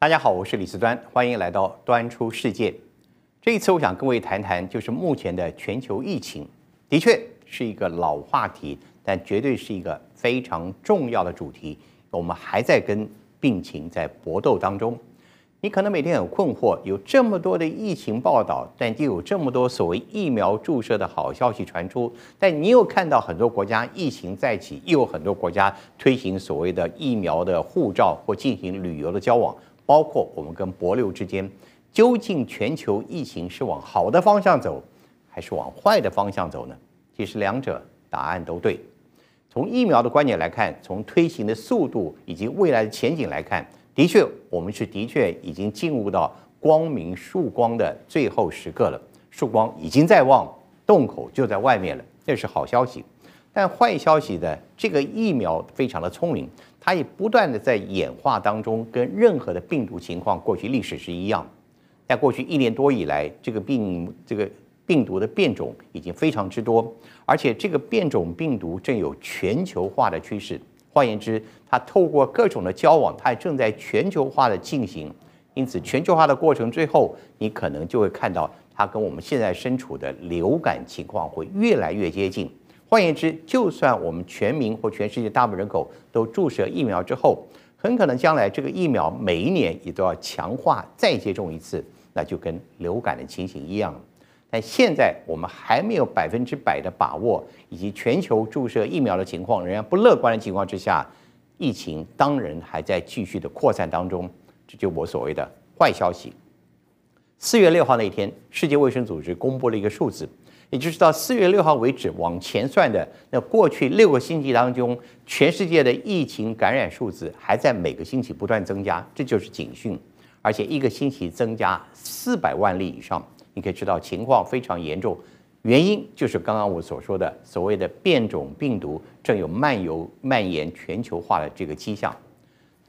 大家好，我是李思端，欢迎来到端出世界。这一次，我想跟各位谈谈，就是目前的全球疫情，的确是一个老话题，但绝对是一个非常重要的主题。我们还在跟病情在搏斗当中。你可能每天很困惑，有这么多的疫情报道，但又有这么多所谓疫苗注射的好消息传出，但你又看到很多国家疫情再起，又有很多国家推行所谓的疫苗的护照或进行旅游的交往。包括我们跟帛琉之间，究竟全球疫情是往好的方向走，还是往坏的方向走呢？其实两者答案都对。从疫苗的观点来看，从推行的速度以及未来的前景来看，的确我们是的确已经进入到光明曙光的最后时刻了。曙光已经在望，洞口就在外面了，这是好消息。但坏消息的这个疫苗非常的聪明。它也不断的在演化当中，跟任何的病毒情况过去历史是一样。在过去一年多以来，这个病这个病毒的变种已经非常之多，而且这个变种病毒正有全球化的趋势。换言之，它透过各种的交往，它也正在全球化的进行。因此，全球化的过程最后，你可能就会看到它跟我们现在身处的流感情况会越来越接近。换言之，就算我们全民或全世界大部分人口都注射疫苗之后，很可能将来这个疫苗每一年也都要强化再接种一次，那就跟流感的情形一样。但现在我们还没有百分之百的把握，以及全球注射疫苗的情况仍然不乐观的情况之下，疫情当然还在继续的扩散当中。这就我所谓的坏消息。四月六号那天，世界卫生组织公布了一个数字。也就是到四月六号为止，往前算的那过去六个星期当中，全世界的疫情感染数字还在每个星期不断增加，这就是警讯，而且一个星期增加四百万例以上，你可以知道情况非常严重。原因就是刚刚我所说的所谓的变种病毒正有漫游蔓延全球化的这个迹象。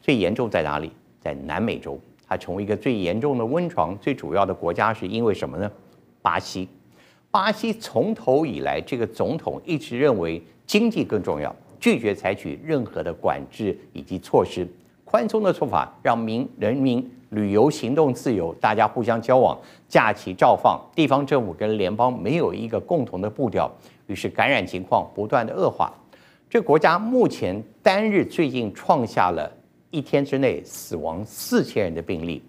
最严重在哪里？在南美洲，它成为一个最严重的温床。最主要的国家是因为什么呢？巴西。巴西从头以来，这个总统一直认为经济更重要，拒绝采取任何的管制以及措施。宽松的做法让民人民旅游行动自由，大家互相交往，假期照放。地方政府跟联邦没有一个共同的步调，于是感染情况不断的恶化。这国家目前单日最近创下了一天之内死亡四千人的病例。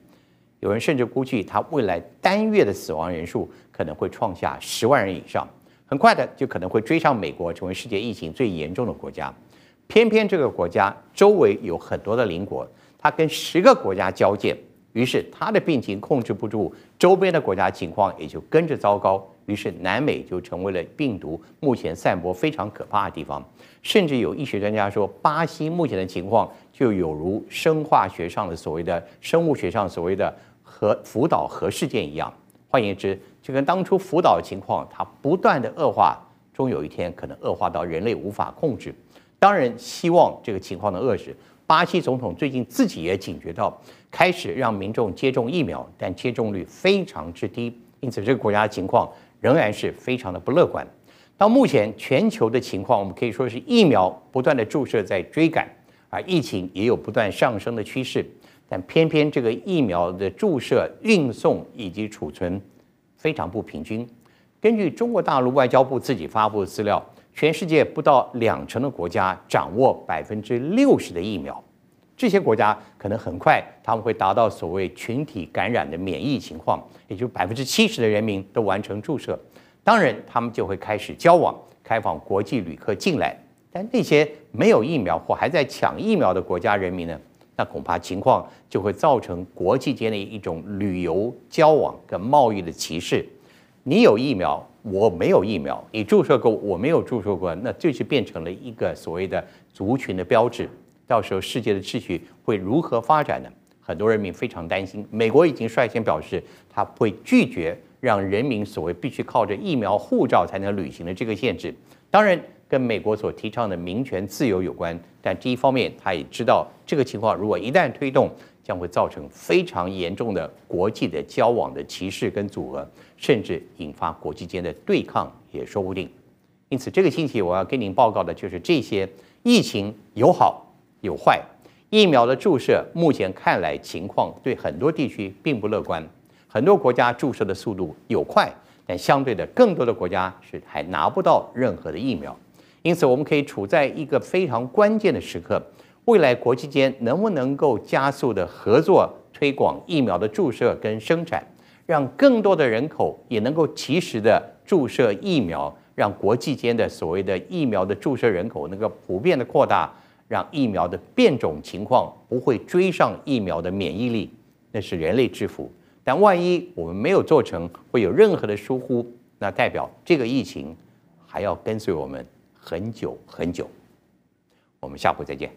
有人甚至估计，他未来单月的死亡人数可能会创下十万人以上，很快的就可能会追上美国，成为世界疫情最严重的国家。偏偏这个国家周围有很多的邻国，它跟十个国家交界，于是他的病情控制不住，周边的国家情况也就跟着糟糕，于是南美就成为了病毒目前散播非常可怕的地方。甚至有医学专家说，巴西目前的情况就有如生化学上的所谓的生物学上所谓的。核福岛核事件一样，换言之，就跟当初福岛的情况，它不断的恶化，终有一天可能恶化到人类无法控制。当然，希望这个情况的遏制。巴西总统最近自己也警觉到，开始让民众接种疫苗，但接种率非常之低，因此这个国家的情况仍然是非常的不乐观。到目前，全球的情况，我们可以说是疫苗不断的注射在追赶，而疫情也有不断上升的趋势。但偏偏这个疫苗的注射、运送以及储存非常不平均。根据中国大陆外交部自己发布的资料，全世界不到两成的国家掌握百分之六十的疫苗。这些国家可能很快他们会达到所谓群体感染的免疫情况，也就百分之七十的人民都完成注射。当然，他们就会开始交往、开放国际旅客进来。但那些没有疫苗或还在抢疫苗的国家人民呢？那恐怕情况就会造成国际间的一种旅游交往跟贸易的歧视。你有疫苗，我没有疫苗；你注射过，我没有注射过，那这就变成了一个所谓的族群的标志。到时候世界的秩序会如何发展呢？很多人民非常担心。美国已经率先表示，他会拒绝让人民所谓必须靠着疫苗护照才能旅行的这个限制。当然。跟美国所提倡的民权自由有关，但这一方面，他也知道这个情况如果一旦推动，将会造成非常严重的国际的交往的歧视跟阻碍，甚至引发国际间的对抗也说不定。因此，这个星期我要跟您报告的就是这些疫情有好有坏，疫苗的注射目前看来情况对很多地区并不乐观，很多国家注射的速度有快，但相对的更多的国家是还拿不到任何的疫苗。因此，我们可以处在一个非常关键的时刻，未来国际间能不能够加速的合作推广疫苗的注射跟生产，让更多的人口也能够及时的注射疫苗，让国际间的所谓的疫苗的注射人口能够普遍的扩大。让疫苗的变种情况不会追上疫苗的免疫力，那是人类之福。但万一我们没有做成，会有任何的疏忽，那代表这个疫情还要跟随我们很久很久。我们下回再见。